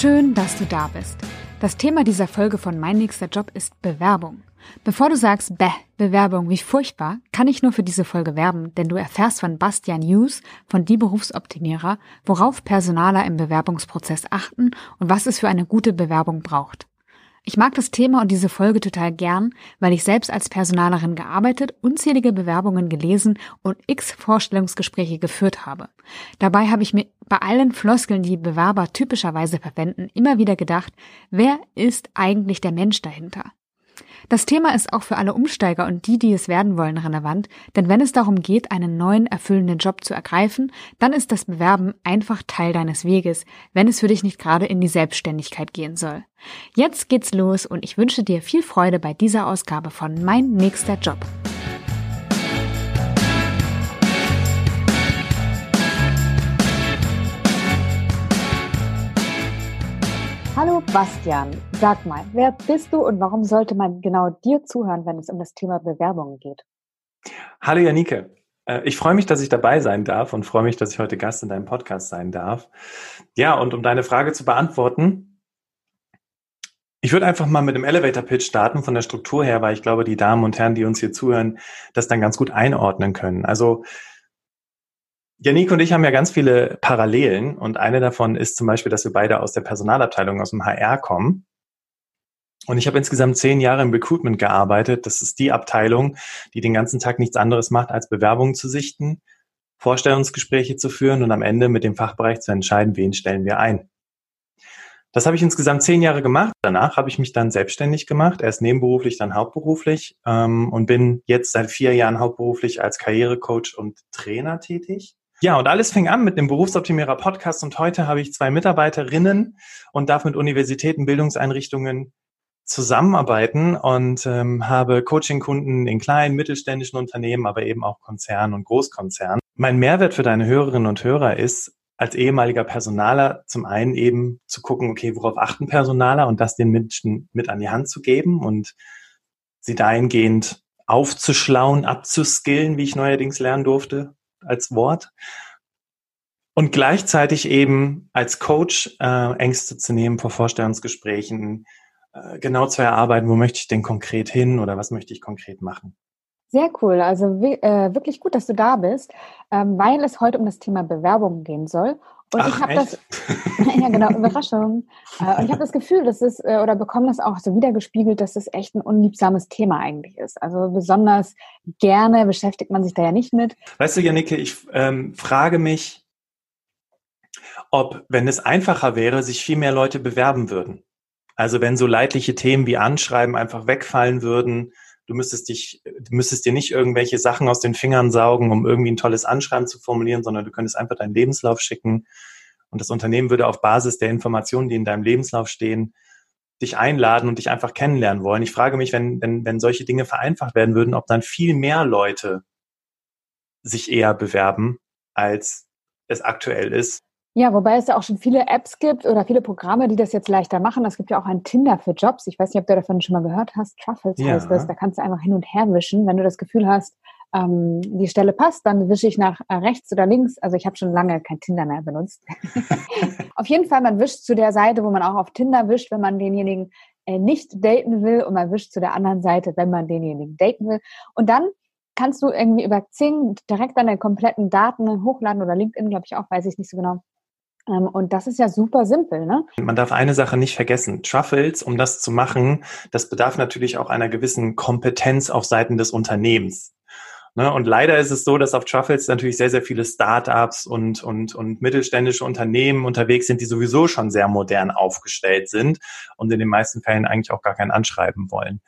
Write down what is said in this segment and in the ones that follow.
Schön, dass du da bist. Das Thema dieser Folge von Mein nächster Job ist Bewerbung. Bevor du sagst, bäh, Bewerbung, wie furchtbar, kann ich nur für diese Folge werben, denn du erfährst von Bastian Hughes, von Die Berufsoptimierer, worauf Personaler im Bewerbungsprozess achten und was es für eine gute Bewerbung braucht. Ich mag das Thema und diese Folge total gern, weil ich selbst als Personalerin gearbeitet, unzählige Bewerbungen gelesen und x Vorstellungsgespräche geführt habe. Dabei habe ich mir bei allen Floskeln, die Bewerber typischerweise verwenden, immer wieder gedacht, wer ist eigentlich der Mensch dahinter? Das Thema ist auch für alle Umsteiger und die, die es werden wollen, relevant, denn wenn es darum geht, einen neuen, erfüllenden Job zu ergreifen, dann ist das Bewerben einfach Teil deines Weges, wenn es für dich nicht gerade in die Selbstständigkeit gehen soll. Jetzt geht's los und ich wünsche dir viel Freude bei dieser Ausgabe von Mein nächster Job. Hallo Bastian, sag mal, wer bist du und warum sollte man genau dir zuhören, wenn es um das Thema Bewerbungen geht? Hallo Janike, äh, ich freue mich, dass ich dabei sein darf und freue mich, dass ich heute Gast in deinem Podcast sein darf. Ja, und um deine Frage zu beantworten, ich würde einfach mal mit dem Elevator Pitch starten von der Struktur her, weil ich glaube, die Damen und Herren, die uns hier zuhören, das dann ganz gut einordnen können. Also Janik und ich haben ja ganz viele Parallelen und eine davon ist zum Beispiel, dass wir beide aus der Personalabteilung, aus dem HR kommen. Und ich habe insgesamt zehn Jahre im Recruitment gearbeitet. Das ist die Abteilung, die den ganzen Tag nichts anderes macht, als Bewerbungen zu sichten, Vorstellungsgespräche zu führen und am Ende mit dem Fachbereich zu entscheiden, wen stellen wir ein. Das habe ich insgesamt zehn Jahre gemacht. Danach habe ich mich dann selbstständig gemacht, erst nebenberuflich, dann hauptberuflich ähm, und bin jetzt seit vier Jahren hauptberuflich als Karrierecoach und Trainer tätig. Ja, und alles fing an mit dem Berufsoptimierer Podcast und heute habe ich zwei Mitarbeiterinnen und darf mit Universitäten, Bildungseinrichtungen zusammenarbeiten und ähm, habe Coaching-Kunden in kleinen, mittelständischen Unternehmen, aber eben auch Konzernen und Großkonzernen. Mein Mehrwert für deine Hörerinnen und Hörer ist, als ehemaliger Personaler zum einen eben zu gucken, okay, worauf achten Personaler und das den Menschen mit an die Hand zu geben und sie dahingehend aufzuschlauen, abzuskillen, wie ich neuerdings lernen durfte, als Wort. Und gleichzeitig eben als Coach äh, Ängste zu nehmen vor Vorstellungsgesprächen, äh, genau zu erarbeiten, wo möchte ich denn konkret hin oder was möchte ich konkret machen. Sehr cool, also äh, wirklich gut, dass du da bist, ähm, weil es heute um das Thema Bewerbung gehen soll. Und Ach, ich habe das, ja genau, Überraschung. Äh, und ich habe das Gefühl, dass es, äh, oder bekomme das auch so wiedergespiegelt, dass es echt ein unliebsames Thema eigentlich ist. Also besonders gerne beschäftigt man sich da ja nicht mit. Weißt du, Janike, ich ähm, frage mich, ob, wenn es einfacher wäre, sich viel mehr Leute bewerben würden. Also wenn so leidliche Themen wie Anschreiben einfach wegfallen würden, du müsstest dich, du müsstest dir nicht irgendwelche Sachen aus den Fingern saugen, um irgendwie ein tolles Anschreiben zu formulieren, sondern du könntest einfach deinen Lebenslauf schicken und das Unternehmen würde auf Basis der Informationen, die in deinem Lebenslauf stehen, dich einladen und dich einfach kennenlernen wollen. Ich frage mich, wenn, wenn, wenn solche Dinge vereinfacht werden würden, ob dann viel mehr Leute sich eher bewerben, als es aktuell ist. Ja, wobei es ja auch schon viele Apps gibt oder viele Programme, die das jetzt leichter machen. Es gibt ja auch ein Tinder für Jobs. Ich weiß nicht, ob du davon schon mal gehört hast. Truffles ja. heißt das. Da kannst du einfach hin und her wischen. Wenn du das Gefühl hast, ähm, die Stelle passt, dann wische ich nach äh, rechts oder links. Also ich habe schon lange kein Tinder mehr benutzt. auf jeden Fall, man wischt zu der Seite, wo man auch auf Tinder wischt, wenn man denjenigen äh, nicht daten will und man wischt zu der anderen Seite, wenn man denjenigen daten will. Und dann kannst du irgendwie über Xing direkt deine kompletten Daten hochladen oder LinkedIn, glaube ich auch, weiß ich nicht so genau und das ist ja super simpel, ne? Man darf eine Sache nicht vergessen. Truffles, um das zu machen, das bedarf natürlich auch einer gewissen Kompetenz auf Seiten des Unternehmens. Ne? Und leider ist es so, dass auf Truffles natürlich sehr, sehr viele Startups und, und, und mittelständische Unternehmen unterwegs sind, die sowieso schon sehr modern aufgestellt sind und in den meisten Fällen eigentlich auch gar kein Anschreiben wollen.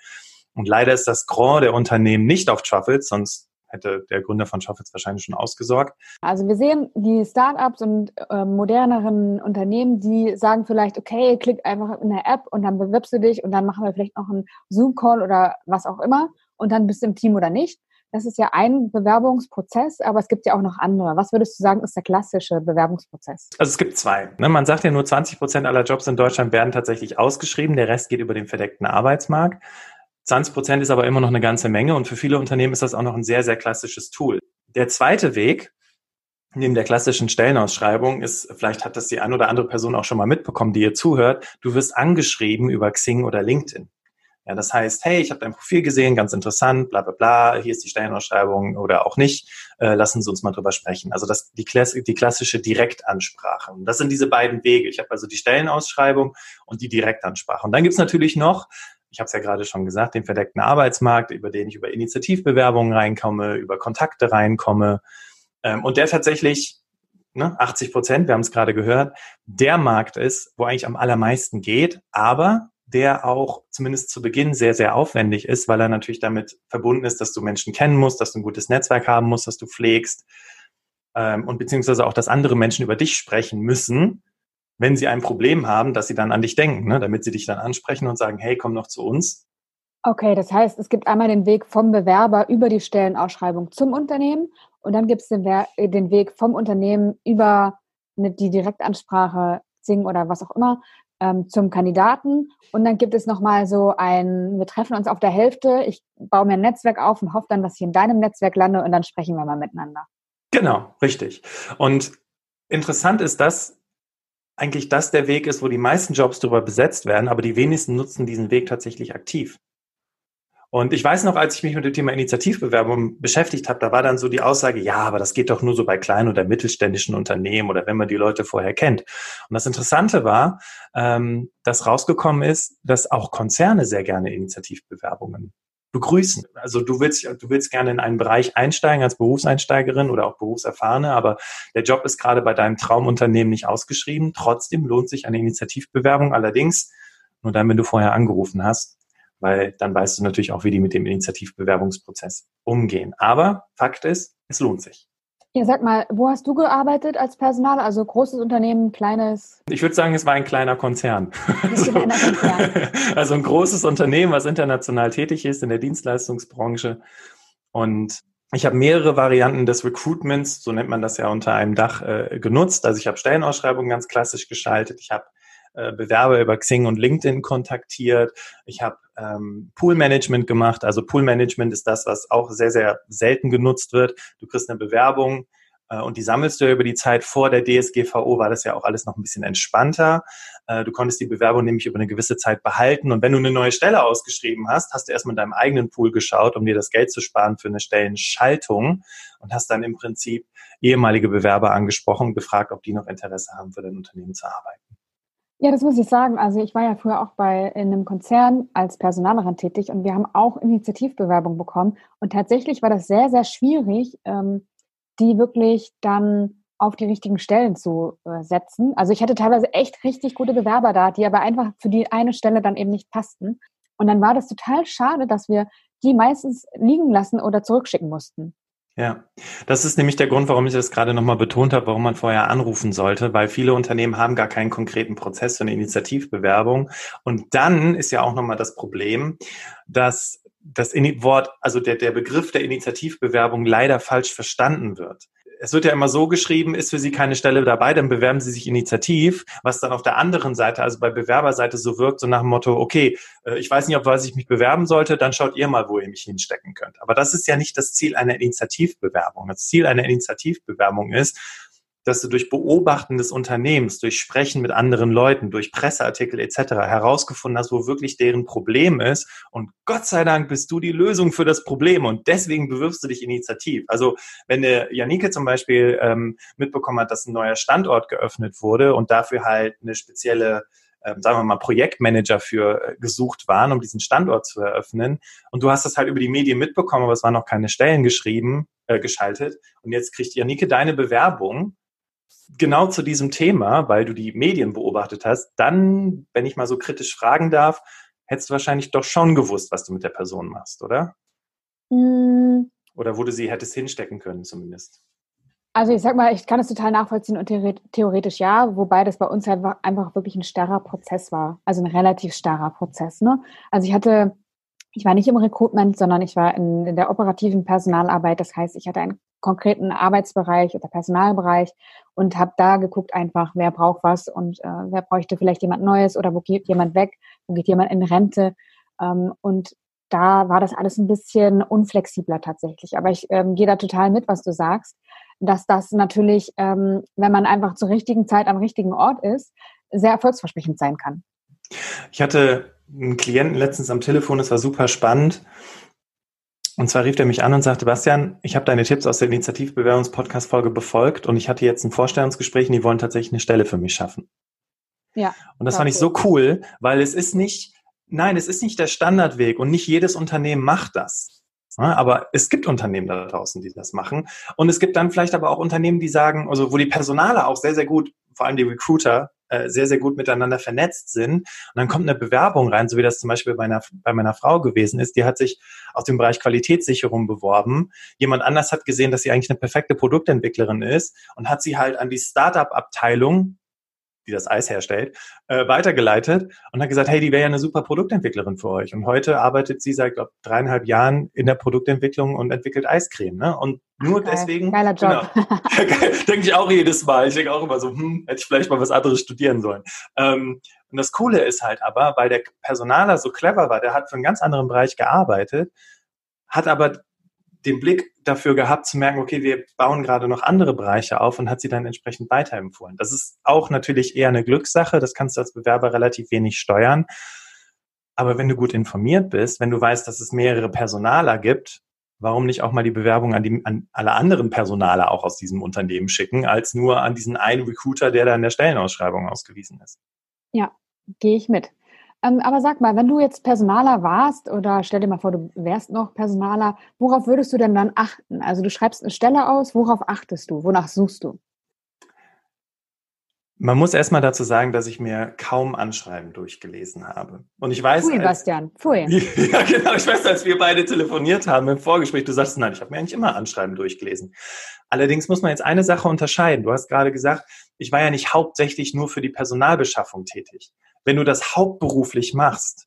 Und leider ist das Grand der Unternehmen nicht auf Truffles, sonst hätte der Gründer von Schaffitz wahrscheinlich schon ausgesorgt. Also wir sehen die Startups und äh, moderneren Unternehmen, die sagen vielleicht, okay, klick einfach in der App und dann bewirbst du dich und dann machen wir vielleicht noch einen Zoom-Call oder was auch immer und dann bist du im Team oder nicht. Das ist ja ein Bewerbungsprozess, aber es gibt ja auch noch andere. Was würdest du sagen, ist der klassische Bewerbungsprozess? Also es gibt zwei. Ne? Man sagt ja nur 20 Prozent aller Jobs in Deutschland werden tatsächlich ausgeschrieben. Der Rest geht über den verdeckten Arbeitsmarkt. 20 Prozent ist aber immer noch eine ganze Menge und für viele Unternehmen ist das auch noch ein sehr, sehr klassisches Tool. Der zweite Weg neben der klassischen Stellenausschreibung ist, vielleicht hat das die eine oder andere Person auch schon mal mitbekommen, die ihr zuhört, du wirst angeschrieben über Xing oder LinkedIn. Ja, das heißt, hey, ich habe dein Profil gesehen, ganz interessant, bla bla bla, hier ist die Stellenausschreibung oder auch nicht, äh, lassen Sie uns mal drüber sprechen. Also das die, Klass die klassische Direktansprache. Und das sind diese beiden Wege. Ich habe also die Stellenausschreibung und die Direktansprache. Und dann gibt's natürlich noch, ich habe es ja gerade schon gesagt, den verdeckten Arbeitsmarkt, über den ich über Initiativbewerbungen reinkomme, über Kontakte reinkomme. Ähm, und der tatsächlich ne, 80 Prozent, wir haben es gerade gehört, der Markt ist, wo eigentlich am allermeisten geht, aber der auch zumindest zu Beginn sehr, sehr aufwendig ist, weil er natürlich damit verbunden ist, dass du Menschen kennen musst, dass du ein gutes Netzwerk haben musst, dass du pflegst ähm, und beziehungsweise auch, dass andere Menschen über dich sprechen müssen, wenn sie ein Problem haben, dass sie dann an dich denken, ne? damit sie dich dann ansprechen und sagen, hey, komm noch zu uns. Okay, das heißt, es gibt einmal den Weg vom Bewerber über die Stellenausschreibung zum Unternehmen und dann gibt es den, den, Weg vom Unternehmen über die Direktansprache, Zing oder was auch immer ähm, zum Kandidaten. Und dann gibt es nochmal so ein, wir treffen uns auf der Hälfte, ich baue mir ein Netzwerk auf und hoffe dann, dass ich in deinem Netzwerk lande und dann sprechen wir mal miteinander. Genau, richtig. Und interessant ist, dass eigentlich das der Weg ist, wo die meisten Jobs darüber besetzt werden, aber die wenigsten nutzen diesen Weg tatsächlich aktiv. Und ich weiß noch, als ich mich mit dem Thema Initiativbewerbung beschäftigt habe, da war dann so die Aussage, ja, aber das geht doch nur so bei kleinen oder mittelständischen Unternehmen oder wenn man die Leute vorher kennt. Und das Interessante war, ähm, dass rausgekommen ist, dass auch Konzerne sehr gerne Initiativbewerbungen begrüßen. Also du willst, du willst gerne in einen Bereich einsteigen als Berufseinsteigerin oder auch Berufserfahrene, aber der Job ist gerade bei deinem Traumunternehmen nicht ausgeschrieben. Trotzdem lohnt sich eine Initiativbewerbung allerdings nur dann, wenn du vorher angerufen hast weil dann weißt du natürlich auch, wie die mit dem Initiativbewerbungsprozess umgehen. Aber Fakt ist, es lohnt sich. Ja, sag mal, wo hast du gearbeitet als Personal? Also großes Unternehmen, kleines? Ich würde sagen, es war ein kleiner Konzern. so. Konzern. Also ein großes Unternehmen, was international tätig ist in der Dienstleistungsbranche. Und ich habe mehrere Varianten des Recruitments, so nennt man das ja unter einem Dach, äh, genutzt. Also ich habe Stellenausschreibungen ganz klassisch geschaltet. Ich habe äh, Bewerber über Xing und LinkedIn kontaktiert. Ich habe ähm, Poolmanagement gemacht. Also Poolmanagement ist das, was auch sehr, sehr selten genutzt wird. Du kriegst eine Bewerbung äh, und die sammelst du über die Zeit. Vor der DSGVO war das ja auch alles noch ein bisschen entspannter. Äh, du konntest die Bewerbung nämlich über eine gewisse Zeit behalten. Und wenn du eine neue Stelle ausgeschrieben hast, hast du erstmal in deinem eigenen Pool geschaut, um dir das Geld zu sparen für eine Stellenschaltung und hast dann im Prinzip ehemalige Bewerber angesprochen und gefragt, ob die noch Interesse haben, für dein Unternehmen zu arbeiten. Ja, das muss ich sagen. Also ich war ja früher auch bei in einem Konzern als Personalerin tätig und wir haben auch Initiativbewerbung bekommen. Und tatsächlich war das sehr, sehr schwierig, ähm, die wirklich dann auf die richtigen Stellen zu äh, setzen. Also ich hatte teilweise echt richtig gute Bewerber da, die aber einfach für die eine Stelle dann eben nicht passten. Und dann war das total schade, dass wir die meistens liegen lassen oder zurückschicken mussten. Ja, das ist nämlich der Grund, warum ich das gerade nochmal betont habe, warum man vorher anrufen sollte, weil viele Unternehmen haben gar keinen konkreten Prozess für eine Initiativbewerbung. Und dann ist ja auch nochmal das Problem, dass das Wort, also der, der Begriff der Initiativbewerbung leider falsch verstanden wird es wird ja immer so geschrieben, ist für Sie keine Stelle dabei, dann bewerben Sie sich initiativ, was dann auf der anderen Seite, also bei Bewerberseite so wirkt, so nach dem Motto, okay, äh, ich weiß nicht, auf was ich mich bewerben sollte, dann schaut ihr mal, wo ihr mich hinstecken könnt. Aber das ist ja nicht das Ziel einer Initiativbewerbung. Das Ziel einer Initiativbewerbung ist, dass du durch Beobachten des Unternehmens, durch Sprechen mit anderen Leuten, durch Presseartikel etc. herausgefunden hast, wo wirklich deren Problem ist. Und Gott sei Dank bist du die Lösung für das Problem und deswegen bewirbst du dich initiativ. Also wenn der Janike zum Beispiel ähm, mitbekommen hat, dass ein neuer Standort geöffnet wurde und dafür halt eine spezielle ähm, sagen wir mal, Projektmanager für äh, gesucht waren, um diesen Standort zu eröffnen. Und du hast das halt über die Medien mitbekommen, aber es waren noch keine Stellen geschrieben, äh, geschaltet. Und jetzt kriegt Janike deine Bewerbung genau zu diesem Thema, weil du die Medien beobachtet hast, dann, wenn ich mal so kritisch fragen darf, hättest du wahrscheinlich doch schon gewusst, was du mit der Person machst, oder? Mm. Oder wo du sie hättest hinstecken können zumindest. Also ich sag mal, ich kann das total nachvollziehen und theoretisch ja, wobei das bei uns halt einfach wirklich ein starrer Prozess war. Also ein relativ starrer Prozess. Ne? Also ich hatte, ich war nicht im Recruitment, sondern ich war in, in der operativen Personalarbeit. Das heißt, ich hatte einen konkreten Arbeitsbereich oder Personalbereich und habe da geguckt einfach, wer braucht was und äh, wer bräuchte vielleicht jemand Neues oder wo geht jemand weg, wo geht jemand in Rente. Ähm, und da war das alles ein bisschen unflexibler tatsächlich. Aber ich ähm, gehe da total mit, was du sagst, dass das natürlich, ähm, wenn man einfach zur richtigen Zeit am richtigen Ort ist, sehr erfolgsversprechend sein kann. Ich hatte einen Klienten letztens am Telefon, es war super spannend. Und zwar rief er mich an und sagte, Bastian, ich habe deine Tipps aus der Initiativbewerbungspodcast-Folge befolgt und ich hatte jetzt ein Vorstellungsgespräch und die wollen tatsächlich eine Stelle für mich schaffen. Ja. Und das fand ich so cool, weil es ist nicht, nein, es ist nicht der Standardweg und nicht jedes Unternehmen macht das. aber es gibt Unternehmen da draußen, die das machen. Und es gibt dann vielleicht aber auch Unternehmen, die sagen, also wo die Personale auch sehr, sehr gut, vor allem die Recruiter, äh, sehr, sehr gut miteinander vernetzt sind. Und dann kommt eine Bewerbung rein, so wie das zum Beispiel bei meiner, bei meiner Frau gewesen ist. Die hat sich aus dem Bereich Qualitätssicherung beworben. Jemand anders hat gesehen, dass sie eigentlich eine perfekte Produktentwicklerin ist und hat sie halt an die Startup-Abteilung die das Eis herstellt, äh, weitergeleitet und hat gesagt, hey, die wäre ja eine super Produktentwicklerin für euch. Und heute arbeitet sie seit glaub, dreieinhalb Jahren in der Produktentwicklung und entwickelt Eiscreme. Ne? Und nur Geil. deswegen. Geiler Job. Genau, denke ich auch jedes Mal. Ich denke auch immer so, hm, hätte ich vielleicht mal was anderes studieren sollen. Ähm, und das Coole ist halt aber, weil der Personaler so clever war, der hat für einen ganz anderen Bereich gearbeitet, hat aber den Blick dafür gehabt zu merken, okay, wir bauen gerade noch andere Bereiche auf und hat sie dann entsprechend weiterempfohlen. Das ist auch natürlich eher eine Glückssache. Das kannst du als Bewerber relativ wenig steuern. Aber wenn du gut informiert bist, wenn du weißt, dass es mehrere Personaler gibt, warum nicht auch mal die Bewerbung an, die, an alle anderen Personaler auch aus diesem Unternehmen schicken, als nur an diesen einen Recruiter, der da in der Stellenausschreibung ausgewiesen ist? Ja, gehe ich mit. Ähm, aber sag mal, wenn du jetzt Personaler warst oder stell dir mal vor, du wärst noch Personaler, worauf würdest du denn dann achten? Also du schreibst eine Stelle aus, worauf achtest du? Wonach suchst du? Man muss erstmal dazu sagen, dass ich mir kaum Anschreiben durchgelesen habe. Und ich weiß. Pfui, als, Bastian, pfui. Ja, genau. Ich weiß, als wir beide telefoniert haben im Vorgespräch, du sagst, nein, ich habe mir eigentlich immer Anschreiben durchgelesen. Allerdings muss man jetzt eine Sache unterscheiden. Du hast gerade gesagt, ich war ja nicht hauptsächlich nur für die Personalbeschaffung tätig wenn du das hauptberuflich machst,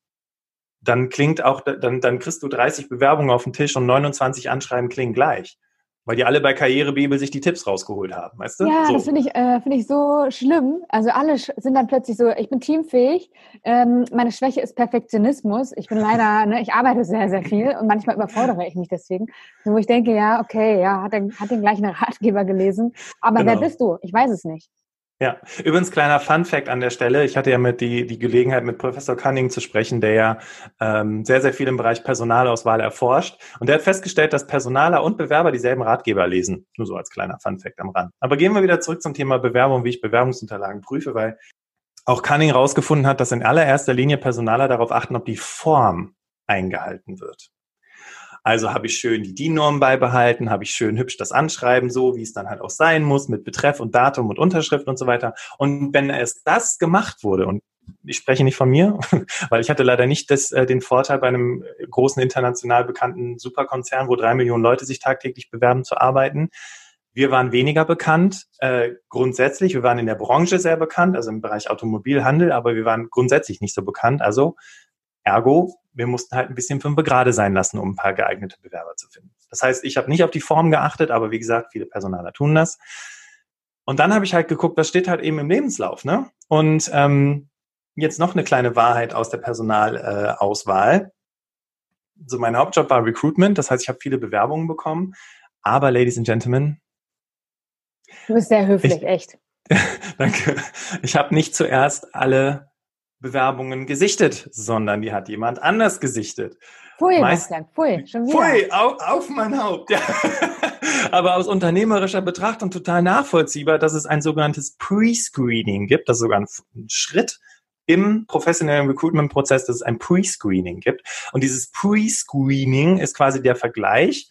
dann klingt auch, dann, dann kriegst du 30 Bewerbungen auf den Tisch und 29 Anschreiben klingen gleich. Weil die alle bei Karrierebibel sich die Tipps rausgeholt haben, weißt du? Ja, so. das finde ich, äh, finde ich so schlimm. Also alle sind dann plötzlich so, ich bin teamfähig, ähm, meine Schwäche ist Perfektionismus. Ich bin leider, ne, ich arbeite sehr, sehr viel und manchmal überfordere ich mich deswegen. Wo ich denke, ja, okay, ja, hat, den, hat den gleichen Ratgeber gelesen. Aber genau. wer bist du? Ich weiß es nicht. Ja, übrigens kleiner Fun Fact an der Stelle. Ich hatte ja mit die, die Gelegenheit, mit Professor Cunning zu sprechen, der ja ähm, sehr, sehr viel im Bereich Personalauswahl erforscht. Und der hat festgestellt, dass Personaler und Bewerber dieselben Ratgeber lesen. Nur so als kleiner Fun Fact am Rand. Aber gehen wir wieder zurück zum Thema Bewerbung, wie ich Bewerbungsunterlagen prüfe, weil auch Cunning rausgefunden hat, dass in allererster Linie Personaler darauf achten, ob die Form eingehalten wird. Also habe ich schön die DIN-Norm beibehalten, habe ich schön hübsch das Anschreiben, so wie es dann halt auch sein muss, mit Betreff und Datum und Unterschrift und so weiter. Und wenn erst das gemacht wurde, und ich spreche nicht von mir, weil ich hatte leider nicht das, äh, den Vorteil, bei einem großen international bekannten Superkonzern, wo drei Millionen Leute sich tagtäglich bewerben, zu arbeiten. Wir waren weniger bekannt, äh, grundsätzlich. Wir waren in der Branche sehr bekannt, also im Bereich Automobilhandel, aber wir waren grundsätzlich nicht so bekannt. Also Ergo, wir mussten halt ein bisschen fünf gerade sein lassen, um ein paar geeignete Bewerber zu finden. Das heißt, ich habe nicht auf die Form geachtet, aber wie gesagt, viele Personaler tun das. Und dann habe ich halt geguckt, was steht halt eben im Lebenslauf. Ne? Und ähm, jetzt noch eine kleine Wahrheit aus der Personalauswahl. Äh, so mein Hauptjob war Recruitment, das heißt, ich habe viele Bewerbungen bekommen. Aber, Ladies and Gentlemen, du bist sehr höflich, ich, echt. danke. Ich habe nicht zuerst alle Bewerbungen gesichtet, sondern die hat jemand anders gesichtet. Pfui, Meist, Bastian, pfui, schon wieder. Pfui, auf, auf mein Haupt. Ja. Aber aus unternehmerischer Betrachtung total nachvollziehbar, dass es ein sogenanntes Pre-Screening gibt, das ist sogar ein Schritt im professionellen Recruitment-Prozess, dass es ein Pre-Screening gibt. Und dieses Pre-Screening ist quasi der Vergleich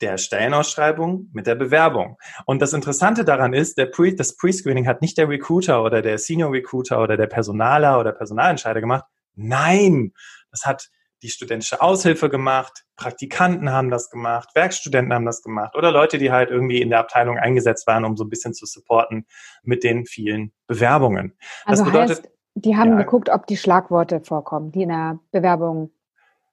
der Stellenausschreibung mit der Bewerbung. Und das Interessante daran ist, der Pre, das Pre-Screening hat nicht der Recruiter oder der Senior Recruiter oder der Personaler oder Personalentscheider gemacht. Nein, das hat die studentische Aushilfe gemacht, Praktikanten haben das gemacht, Werkstudenten haben das gemacht oder Leute, die halt irgendwie in der Abteilung eingesetzt waren, um so ein bisschen zu supporten mit den vielen Bewerbungen. Also das bedeutet, heißt, die haben ja, geguckt, ob die Schlagworte vorkommen, die in der Bewerbung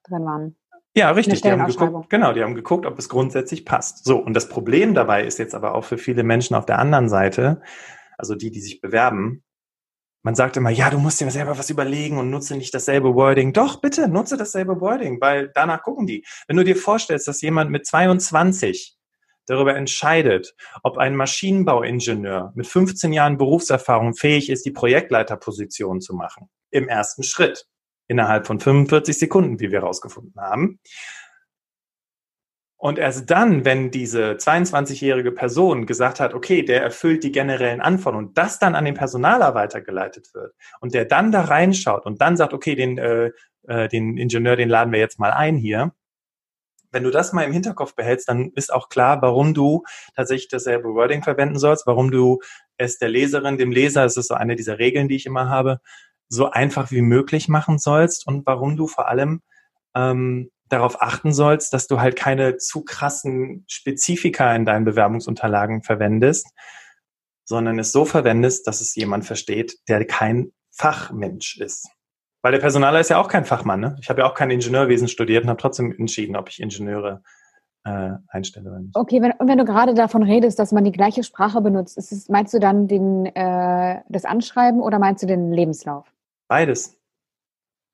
drin waren. Ja, richtig. Die haben geguckt, genau, die haben geguckt, ob es grundsätzlich passt. So, und das Problem dabei ist jetzt aber auch für viele Menschen auf der anderen Seite, also die, die sich bewerben, man sagt immer, ja, du musst dir selber was überlegen und nutze nicht dasselbe Wording. Doch, bitte, nutze dasselbe Wording, weil danach gucken die. Wenn du dir vorstellst, dass jemand mit 22 darüber entscheidet, ob ein Maschinenbauingenieur mit 15 Jahren Berufserfahrung fähig ist, die Projektleiterposition zu machen, im ersten Schritt, innerhalb von 45 Sekunden, wie wir herausgefunden haben, und erst dann, wenn diese 22-jährige Person gesagt hat, okay, der erfüllt die generellen Anforderungen das dann an den Personaler weitergeleitet wird und der dann da reinschaut und dann sagt, okay, den, äh, äh, den Ingenieur, den laden wir jetzt mal ein hier. Wenn du das mal im Hinterkopf behältst, dann ist auch klar, warum du tatsächlich dasselbe Wording verwenden sollst, warum du es der Leserin, dem Leser, es ist so eine dieser Regeln, die ich immer habe, so einfach wie möglich machen sollst und warum du vor allem ähm, darauf achten sollst, dass du halt keine zu krassen Spezifika in deinen Bewerbungsunterlagen verwendest, sondern es so verwendest, dass es jemand versteht, der kein Fachmensch ist. Weil der Personaler ist ja auch kein Fachmann. Ne? Ich habe ja auch kein Ingenieurwesen studiert und habe trotzdem entschieden, ob ich Ingenieure äh, einstelle oder nicht. Okay, wenn, und wenn du gerade davon redest, dass man die gleiche Sprache benutzt, es, meinst du dann den, äh, das Anschreiben oder meinst du den Lebenslauf? Beides.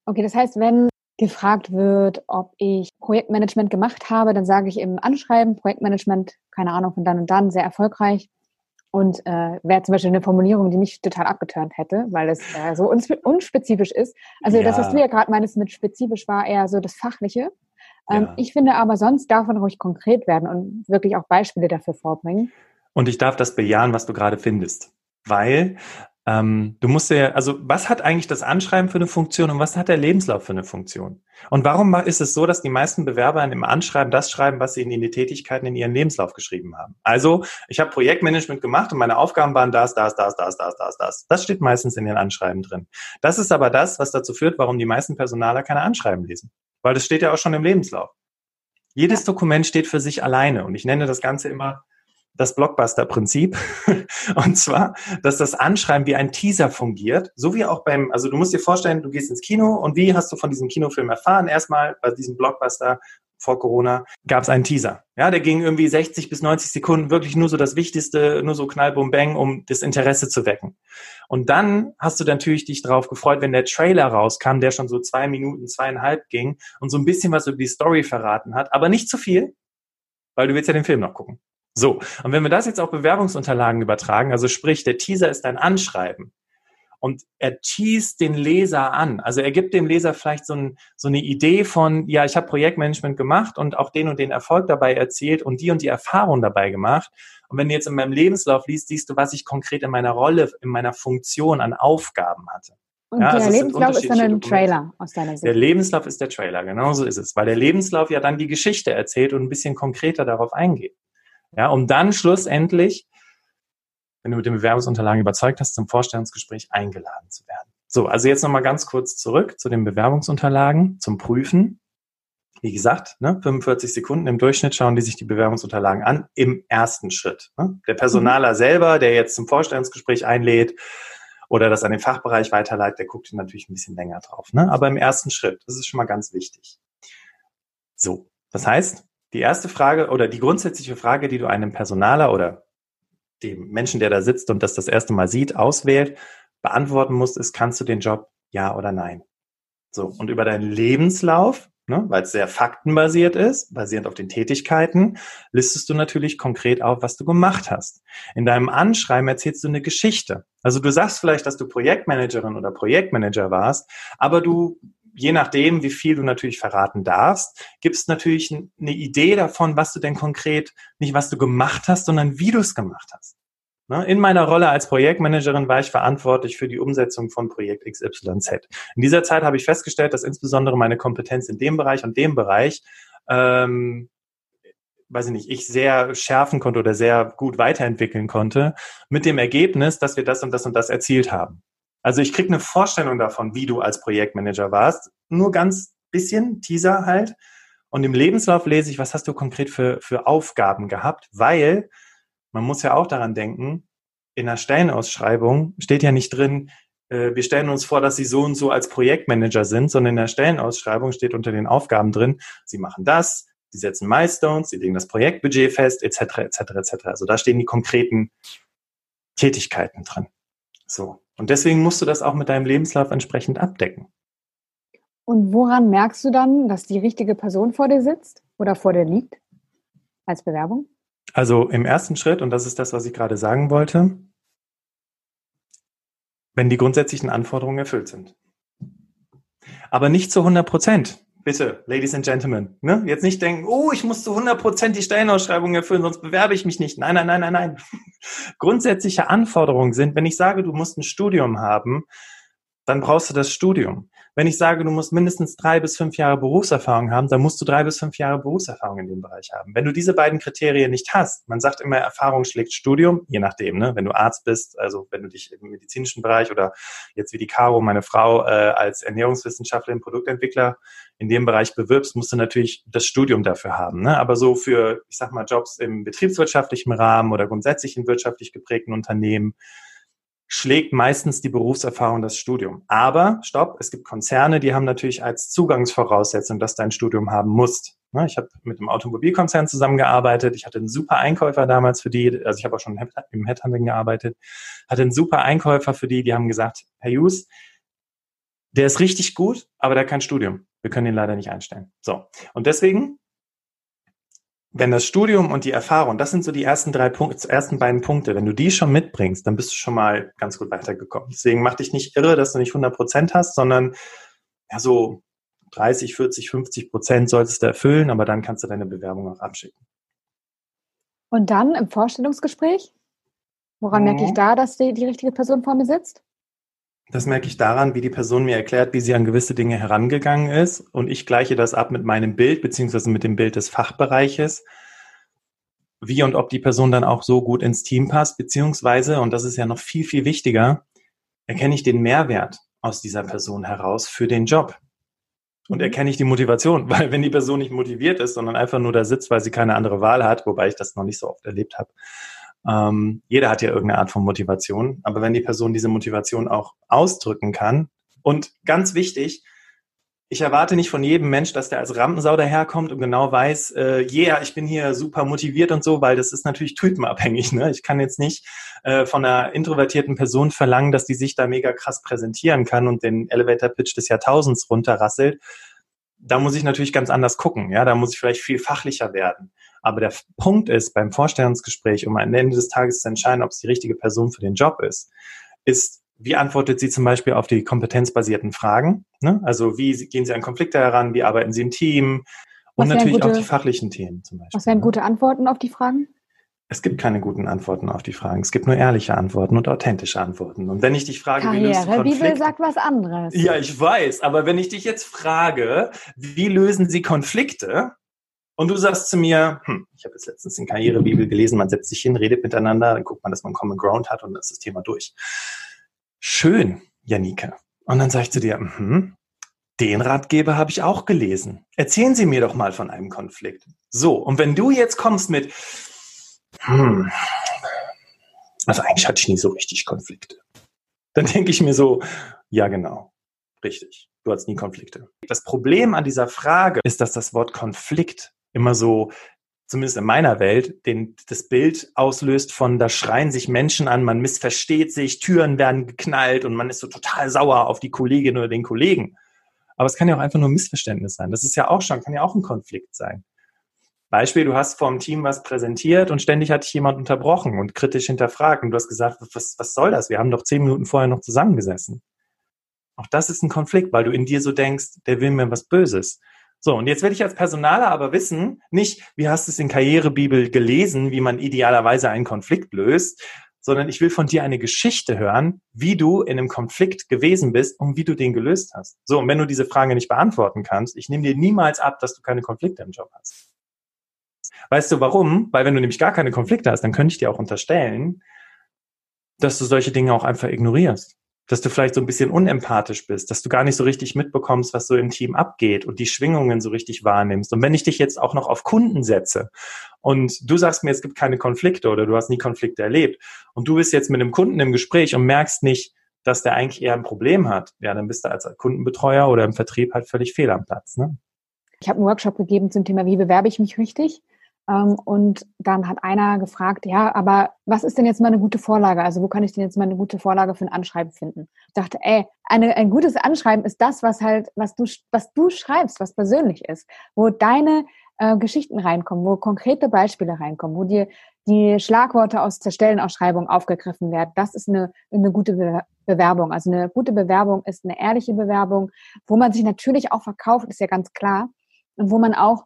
Okay, das heißt, wenn gefragt wird, ob ich Projektmanagement gemacht habe, dann sage ich im Anschreiben Projektmanagement, keine Ahnung, von dann und dann, sehr erfolgreich. Und äh, wäre zum Beispiel eine Formulierung, die mich total abgeturnt hätte, weil es äh, so unspezifisch ist. Also ja. das, was du ja gerade meinst mit spezifisch, war eher so das Fachliche. Ähm, ja. Ich finde aber, sonst darf man ruhig konkret werden und wirklich auch Beispiele dafür vorbringen. Und ich darf das bejahen, was du gerade findest. Weil ähm, du musst ja, also was hat eigentlich das Anschreiben für eine Funktion und was hat der Lebenslauf für eine Funktion? Und warum ist es so, dass die meisten Bewerber im Anschreiben das schreiben, was sie in die Tätigkeiten in ihren Lebenslauf geschrieben haben? Also, ich habe Projektmanagement gemacht und meine Aufgaben waren das, das, das, das, das, das, das. Das steht meistens in den Anschreiben drin. Das ist aber das, was dazu führt, warum die meisten Personaler keine Anschreiben lesen. Weil das steht ja auch schon im Lebenslauf. Jedes Dokument steht für sich alleine und ich nenne das Ganze immer das Blockbuster-Prinzip. Und zwar, dass das Anschreiben wie ein Teaser fungiert, so wie auch beim, also du musst dir vorstellen, du gehst ins Kino und wie hast du von diesem Kinofilm erfahren? Erstmal bei diesem Blockbuster vor Corona gab es einen Teaser. Ja, der ging irgendwie 60 bis 90 Sekunden, wirklich nur so das Wichtigste, nur so knall, bum, bang, um das Interesse zu wecken. Und dann hast du natürlich dich darauf gefreut, wenn der Trailer rauskam, der schon so zwei Minuten, zweieinhalb ging und so ein bisschen was über die Story verraten hat, aber nicht zu viel, weil du willst ja den Film noch gucken. So, und wenn wir das jetzt auf Bewerbungsunterlagen übertragen, also sprich, der Teaser ist ein Anschreiben und er teast den Leser an. Also er gibt dem Leser vielleicht so, ein, so eine Idee von, ja, ich habe Projektmanagement gemacht und auch den und den Erfolg dabei erzielt und die und die Erfahrung dabei gemacht. Und wenn du jetzt in meinem Lebenslauf liest, siehst du, was ich konkret in meiner Rolle, in meiner Funktion an Aufgaben hatte. Und ja, der also Lebenslauf ist dann ein Trailer aus deiner Sicht. Der Lebenslauf ist der Trailer, genau so ist es, weil der Lebenslauf ja dann die Geschichte erzählt und ein bisschen konkreter darauf eingeht. Ja, um dann schlussendlich, wenn du mit den Bewerbungsunterlagen überzeugt hast, zum Vorstellungsgespräch eingeladen zu werden. So, also jetzt nochmal ganz kurz zurück zu den Bewerbungsunterlagen zum Prüfen. Wie gesagt, ne, 45 Sekunden im Durchschnitt schauen die sich die Bewerbungsunterlagen an im ersten Schritt. Ne? Der Personaler mhm. selber, der jetzt zum Vorstellungsgespräch einlädt oder das an den Fachbereich weiterleitet, der guckt natürlich ein bisschen länger drauf. Ne? Aber im ersten Schritt, das ist schon mal ganz wichtig. So, das heißt, die erste Frage oder die grundsätzliche Frage, die du einem Personaler oder dem Menschen, der da sitzt und das das erste Mal sieht, auswählt, beantworten musst, ist, kannst du den Job ja oder nein? So, und über deinen Lebenslauf, ne, weil es sehr faktenbasiert ist, basierend auf den Tätigkeiten, listest du natürlich konkret auf, was du gemacht hast. In deinem Anschreiben erzählst du eine Geschichte. Also du sagst vielleicht, dass du Projektmanagerin oder Projektmanager warst, aber du je nachdem, wie viel du natürlich verraten darfst, gibt es natürlich eine Idee davon, was du denn konkret, nicht was du gemacht hast, sondern wie du es gemacht hast. Ne? In meiner Rolle als Projektmanagerin war ich verantwortlich für die Umsetzung von Projekt XYZ. In dieser Zeit habe ich festgestellt, dass insbesondere meine Kompetenz in dem Bereich und dem Bereich, ähm, weiß ich nicht, ich sehr schärfen konnte oder sehr gut weiterentwickeln konnte, mit dem Ergebnis, dass wir das und das und das erzielt haben. Also ich krieg eine Vorstellung davon, wie du als Projektmanager warst. Nur ganz bisschen, Teaser halt. Und im Lebenslauf lese ich, was hast du konkret für, für Aufgaben gehabt, weil man muss ja auch daran denken, in der Stellenausschreibung steht ja nicht drin, äh, wir stellen uns vor, dass Sie so und so als Projektmanager sind, sondern in der Stellenausschreibung steht unter den Aufgaben drin, Sie machen das, Sie setzen Milestones, Sie legen das Projektbudget fest, etc., etc., etc. Also da stehen die konkreten Tätigkeiten drin. So. Und deswegen musst du das auch mit deinem Lebenslauf entsprechend abdecken. Und woran merkst du dann, dass die richtige Person vor dir sitzt oder vor dir liegt als Bewerbung? Also im ersten Schritt, und das ist das, was ich gerade sagen wollte, wenn die grundsätzlichen Anforderungen erfüllt sind. Aber nicht zu 100 Prozent. Bitte, Ladies and Gentlemen, ne? jetzt nicht denken, oh, ich muss zu 100 Prozent die Stellenausschreibung erfüllen, sonst bewerbe ich mich nicht. Nein, nein, nein, nein, nein. Grundsätzliche Anforderungen sind, wenn ich sage, du musst ein Studium haben, dann brauchst du das Studium. Wenn ich sage, du musst mindestens drei bis fünf Jahre Berufserfahrung haben, dann musst du drei bis fünf Jahre Berufserfahrung in dem Bereich haben. Wenn du diese beiden Kriterien nicht hast, man sagt immer, Erfahrung schlägt Studium, je nachdem, ne? wenn du Arzt bist, also wenn du dich im medizinischen Bereich oder jetzt wie die Caro, meine Frau, äh, als Ernährungswissenschaftlerin, Produktentwickler in dem Bereich bewirbst, musst du natürlich das Studium dafür haben. Ne? Aber so für, ich sag mal, Jobs im betriebswirtschaftlichen Rahmen oder grundsätzlich in wirtschaftlich geprägten Unternehmen, schlägt meistens die Berufserfahrung das Studium. Aber, stopp, es gibt Konzerne, die haben natürlich als Zugangsvoraussetzung, dass du ein Studium haben musst. Ne, ich habe mit einem Automobilkonzern zusammengearbeitet. Ich hatte einen super Einkäufer damals für die, also ich habe auch schon im Headhunting gearbeitet, hatte einen super Einkäufer für die, die haben gesagt, Herr Hughes, der ist richtig gut, aber der hat kein Studium. Wir können ihn leider nicht einstellen. So. Und deswegen wenn das Studium und die Erfahrung, das sind so die ersten drei Punkte, ersten beiden Punkte, wenn du die schon mitbringst, dann bist du schon mal ganz gut weitergekommen. Deswegen mach dich nicht irre, dass du nicht 100 Prozent hast, sondern ja so 30, 40, 50 Prozent solltest du erfüllen, aber dann kannst du deine Bewerbung auch abschicken. Und dann im Vorstellungsgespräch? Woran mhm. merke ich mhm. da, dass die, die richtige Person vor mir sitzt? Das merke ich daran, wie die Person mir erklärt, wie sie an gewisse Dinge herangegangen ist. Und ich gleiche das ab mit meinem Bild, beziehungsweise mit dem Bild des Fachbereiches. Wie und ob die Person dann auch so gut ins Team passt, beziehungsweise, und das ist ja noch viel, viel wichtiger, erkenne ich den Mehrwert aus dieser Person heraus für den Job. Und mhm. erkenne ich die Motivation, weil wenn die Person nicht motiviert ist, sondern einfach nur da sitzt, weil sie keine andere Wahl hat, wobei ich das noch nicht so oft erlebt habe, ähm, jeder hat ja irgendeine Art von Motivation, aber wenn die Person diese Motivation auch ausdrücken kann und ganz wichtig, ich erwarte nicht von jedem Mensch, dass der als Rampensau daherkommt und genau weiß, äh, yeah, ich bin hier super motiviert und so, weil das ist natürlich typenabhängig. Ne? Ich kann jetzt nicht äh, von einer introvertierten Person verlangen, dass die sich da mega krass präsentieren kann und den Elevator-Pitch des Jahrtausends runterrasselt. Da muss ich natürlich ganz anders gucken. Ja, da muss ich vielleicht viel fachlicher werden. Aber der Punkt ist, beim Vorstellungsgespräch, um am Ende des Tages zu entscheiden, ob es die richtige Person für den Job ist, ist, wie antwortet sie zum Beispiel auf die kompetenzbasierten Fragen? Ne? Also wie gehen sie an Konflikte heran? Wie arbeiten sie im Team? Und natürlich gute, auch die fachlichen Themen zum Beispiel. Was wären ne? gute Antworten auf die Fragen? Es gibt keine guten Antworten auf die Fragen. Es gibt nur ehrliche Antworten und authentische Antworten. Und wenn ich dich frage, Karriere, wie löst du Konflikte? Bibel sagt was anderes. Ja, ich weiß. Aber wenn ich dich jetzt frage, wie lösen Sie Konflikte? Und du sagst zu mir, hm, ich habe jetzt letztens in Karrierebibel gelesen, man setzt sich hin, redet miteinander, dann guckt man, dass man Common Ground hat und dann ist das Thema durch. Schön, Janike. Und dann sag ich zu dir, hm, den Ratgeber habe ich auch gelesen. Erzählen Sie mir doch mal von einem Konflikt. So, und wenn du jetzt kommst mit, hm, also eigentlich hatte ich nie so richtig Konflikte. Dann denke ich mir so, ja genau, richtig, du hast nie Konflikte. Das Problem an dieser Frage ist, dass das Wort Konflikt immer so, zumindest in meiner Welt, den, das Bild auslöst von, da schreien sich Menschen an, man missversteht sich, Türen werden geknallt und man ist so total sauer auf die Kollegin oder den Kollegen. Aber es kann ja auch einfach nur ein Missverständnis sein. Das ist ja auch schon, kann ja auch ein Konflikt sein. Beispiel, du hast vom Team was präsentiert und ständig hat dich jemand unterbrochen und kritisch hinterfragt und du hast gesagt, was, was soll das? Wir haben doch zehn Minuten vorher noch zusammengesessen. Auch das ist ein Konflikt, weil du in dir so denkst, der will mir was Böses. So, und jetzt will ich als Personaler aber wissen, nicht, wie hast du es in Karrierebibel gelesen, wie man idealerweise einen Konflikt löst, sondern ich will von dir eine Geschichte hören, wie du in einem Konflikt gewesen bist und wie du den gelöst hast. So, und wenn du diese Frage nicht beantworten kannst, ich nehme dir niemals ab, dass du keine Konflikte im Job hast. Weißt du warum? Weil wenn du nämlich gar keine Konflikte hast, dann könnte ich dir auch unterstellen, dass du solche Dinge auch einfach ignorierst dass du vielleicht so ein bisschen unempathisch bist, dass du gar nicht so richtig mitbekommst, was so im Team abgeht und die Schwingungen so richtig wahrnimmst. Und wenn ich dich jetzt auch noch auf Kunden setze und du sagst mir, es gibt keine Konflikte oder du hast nie Konflikte erlebt und du bist jetzt mit einem Kunden im Gespräch und merkst nicht, dass der eigentlich eher ein Problem hat, ja, dann bist du als Kundenbetreuer oder im Vertrieb halt völlig fehl am Platz. Ne? Ich habe einen Workshop gegeben zum Thema, wie bewerbe ich mich richtig? Ähm, und dann hat einer gefragt, ja, aber was ist denn jetzt mal eine gute Vorlage? Also wo kann ich denn jetzt mal eine gute Vorlage für ein Anschreiben finden? Ich dachte, ey, eine, ein gutes Anschreiben ist das, was halt, was du, was du schreibst, was persönlich ist, wo deine äh, Geschichten reinkommen, wo konkrete Beispiele reinkommen, wo dir die Schlagworte aus der Stellenausschreibung aufgegriffen werden. Das ist eine, eine gute Be Bewerbung. Also eine gute Bewerbung ist eine ehrliche Bewerbung, wo man sich natürlich auch verkauft, ist ja ganz klar. Und wo man auch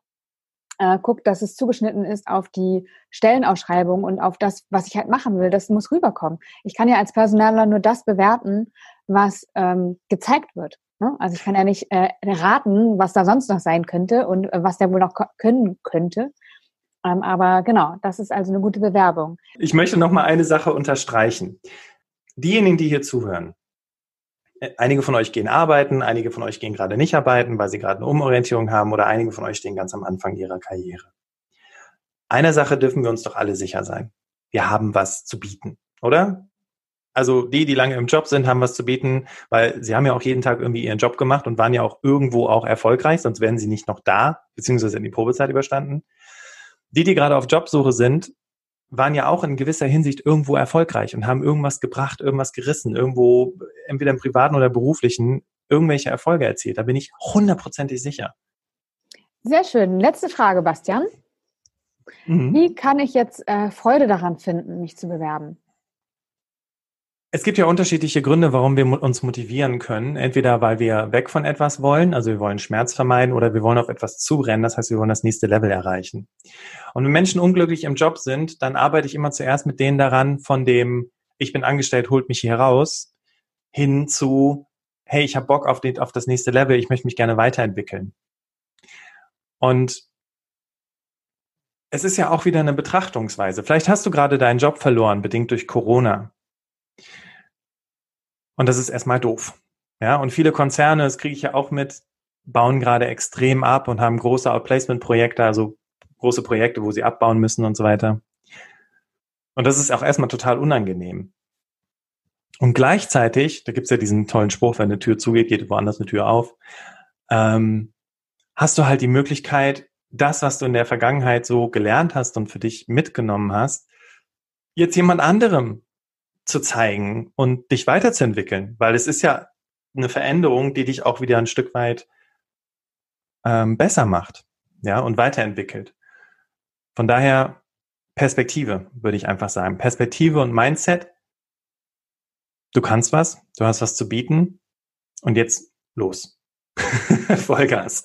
äh, guckt, dass es zugeschnitten ist auf die Stellenausschreibung und auf das, was ich halt machen will. Das muss rüberkommen. Ich kann ja als Personaler nur das bewerten, was ähm, gezeigt wird. Ne? Also ich kann ja nicht äh, raten, was da sonst noch sein könnte und äh, was der wohl noch können könnte. Ähm, aber genau, das ist also eine gute Bewerbung. Ich möchte noch mal eine Sache unterstreichen. Diejenigen, die hier zuhören, einige von euch gehen arbeiten, einige von euch gehen gerade nicht arbeiten, weil sie gerade eine Umorientierung haben oder einige von euch stehen ganz am Anfang ihrer Karriere. Einer Sache dürfen wir uns doch alle sicher sein. Wir haben was zu bieten, oder? Also die, die lange im Job sind, haben was zu bieten, weil sie haben ja auch jeden Tag irgendwie ihren Job gemacht und waren ja auch irgendwo auch erfolgreich, sonst wären sie nicht noch da, beziehungsweise in die Probezeit überstanden. Die, die gerade auf Jobsuche sind, waren ja auch in gewisser Hinsicht irgendwo erfolgreich und haben irgendwas gebracht, irgendwas gerissen, irgendwo entweder im privaten oder beruflichen irgendwelche Erfolge erzielt. Da bin ich hundertprozentig sicher. Sehr schön. Letzte Frage, Bastian. Mhm. Wie kann ich jetzt äh, Freude daran finden, mich zu bewerben? Es gibt ja unterschiedliche Gründe, warum wir uns motivieren können. Entweder weil wir weg von etwas wollen, also wir wollen Schmerz vermeiden, oder wir wollen auf etwas zurennen, das heißt, wir wollen das nächste Level erreichen. Und wenn Menschen unglücklich im Job sind, dann arbeite ich immer zuerst mit denen daran, von dem, ich bin angestellt, holt mich hier raus, hin zu, hey, ich habe Bock auf, den, auf das nächste Level, ich möchte mich gerne weiterentwickeln. Und es ist ja auch wieder eine Betrachtungsweise. Vielleicht hast du gerade deinen Job verloren, bedingt durch Corona. Und das ist erstmal doof. Ja, und viele Konzerne, das kriege ich ja auch mit, bauen gerade extrem ab und haben große Outplacement-Projekte, also große Projekte, wo sie abbauen müssen und so weiter. Und das ist auch erstmal total unangenehm. Und gleichzeitig, da gibt's ja diesen tollen Spruch, wenn eine Tür zugeht, geht woanders eine Tür auf, ähm, hast du halt die Möglichkeit, das, was du in der Vergangenheit so gelernt hast und für dich mitgenommen hast, jetzt jemand anderem zu zeigen und dich weiterzuentwickeln, weil es ist ja eine Veränderung, die dich auch wieder ein Stück weit ähm, besser macht, ja, und weiterentwickelt. Von daher Perspektive, würde ich einfach sagen. Perspektive und Mindset. Du kannst was, du hast was zu bieten und jetzt los. Vollgas.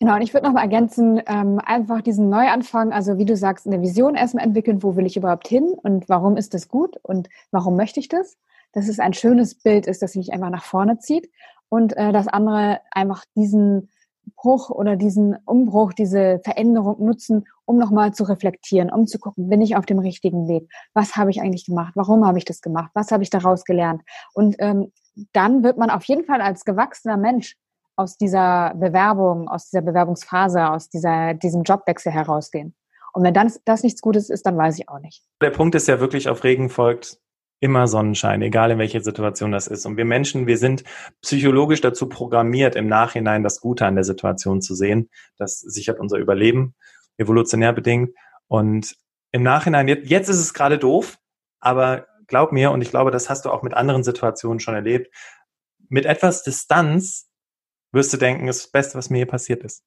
Genau, und ich würde noch mal ergänzen, ähm, einfach diesen Neuanfang, also wie du sagst, eine Vision erstmal entwickeln, wo will ich überhaupt hin und warum ist das gut und warum möchte ich das? Dass es ein schönes Bild ist, das mich einfach nach vorne zieht und äh, das andere einfach diesen Bruch oder diesen Umbruch, diese Veränderung nutzen, um nochmal zu reflektieren, um zu gucken, bin ich auf dem richtigen Weg? Was habe ich eigentlich gemacht? Warum habe ich das gemacht? Was habe ich daraus gelernt? Und ähm, dann wird man auf jeden Fall als gewachsener Mensch aus dieser Bewerbung, aus dieser Bewerbungsphase, aus dieser, diesem Jobwechsel herausgehen. Und wenn dann das nichts Gutes ist, dann weiß ich auch nicht. Der Punkt ist ja wirklich, auf Regen folgt immer Sonnenschein, egal in welcher Situation das ist. Und wir Menschen, wir sind psychologisch dazu programmiert, im Nachhinein das Gute an der Situation zu sehen. Das sichert unser Überleben, evolutionär bedingt. Und im Nachhinein, jetzt ist es gerade doof, aber glaub mir, und ich glaube, das hast du auch mit anderen Situationen schon erlebt, mit etwas Distanz wirst du denken, ist das Beste, was mir hier passiert ist.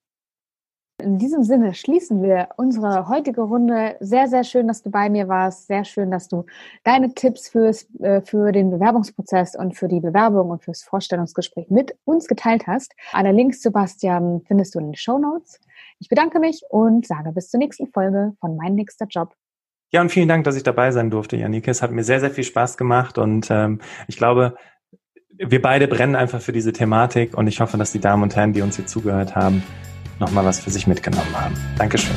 In diesem Sinne schließen wir unsere heutige Runde. Sehr, sehr schön, dass du bei mir warst. Sehr schön, dass du deine Tipps fürs, äh, für den Bewerbungsprozess und für die Bewerbung und fürs Vorstellungsgespräch mit uns geteilt hast. Alle Links, Sebastian, findest du in den Show Notes. Ich bedanke mich und sage bis zur nächsten Folge von Mein nächster Job. Ja, und vielen Dank, dass ich dabei sein durfte, Janike. Es hat mir sehr, sehr viel Spaß gemacht und ähm, ich glaube, wir beide brennen einfach für diese Thematik und ich hoffe, dass die Damen und Herren, die uns hier zugehört haben, nochmal was für sich mitgenommen haben. Dankeschön.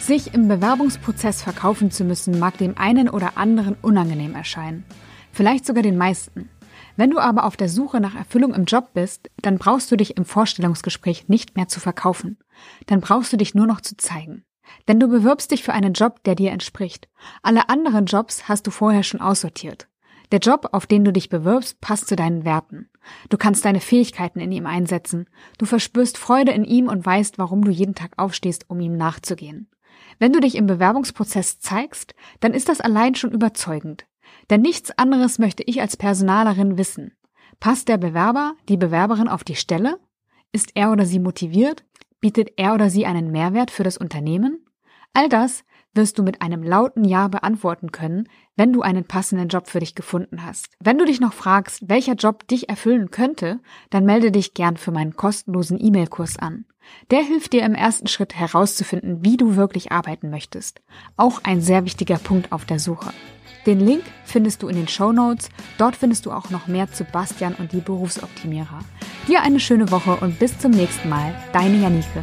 Sich im Bewerbungsprozess verkaufen zu müssen, mag dem einen oder anderen unangenehm erscheinen. Vielleicht sogar den meisten. Wenn du aber auf der Suche nach Erfüllung im Job bist, dann brauchst du dich im Vorstellungsgespräch nicht mehr zu verkaufen. Dann brauchst du dich nur noch zu zeigen. Denn du bewirbst dich für einen Job, der dir entspricht. Alle anderen Jobs hast du vorher schon aussortiert. Der Job, auf den du dich bewirbst, passt zu deinen Werten. Du kannst deine Fähigkeiten in ihm einsetzen. Du verspürst Freude in ihm und weißt, warum du jeden Tag aufstehst, um ihm nachzugehen. Wenn du dich im Bewerbungsprozess zeigst, dann ist das allein schon überzeugend. Denn nichts anderes möchte ich als Personalerin wissen. Passt der Bewerber, die Bewerberin auf die Stelle? Ist er oder sie motiviert? Bietet er oder sie einen Mehrwert für das Unternehmen? All das wirst du mit einem lauten Ja beantworten können, wenn du einen passenden Job für dich gefunden hast. Wenn du dich noch fragst, welcher Job dich erfüllen könnte, dann melde dich gern für meinen kostenlosen E-Mail-Kurs an. Der hilft dir im ersten Schritt herauszufinden, wie du wirklich arbeiten möchtest. Auch ein sehr wichtiger Punkt auf der Suche. Den Link findest du in den Show Notes. Dort findest du auch noch mehr zu Bastian und die Berufsoptimierer. Dir eine schöne Woche und bis zum nächsten Mal. Deine Janike.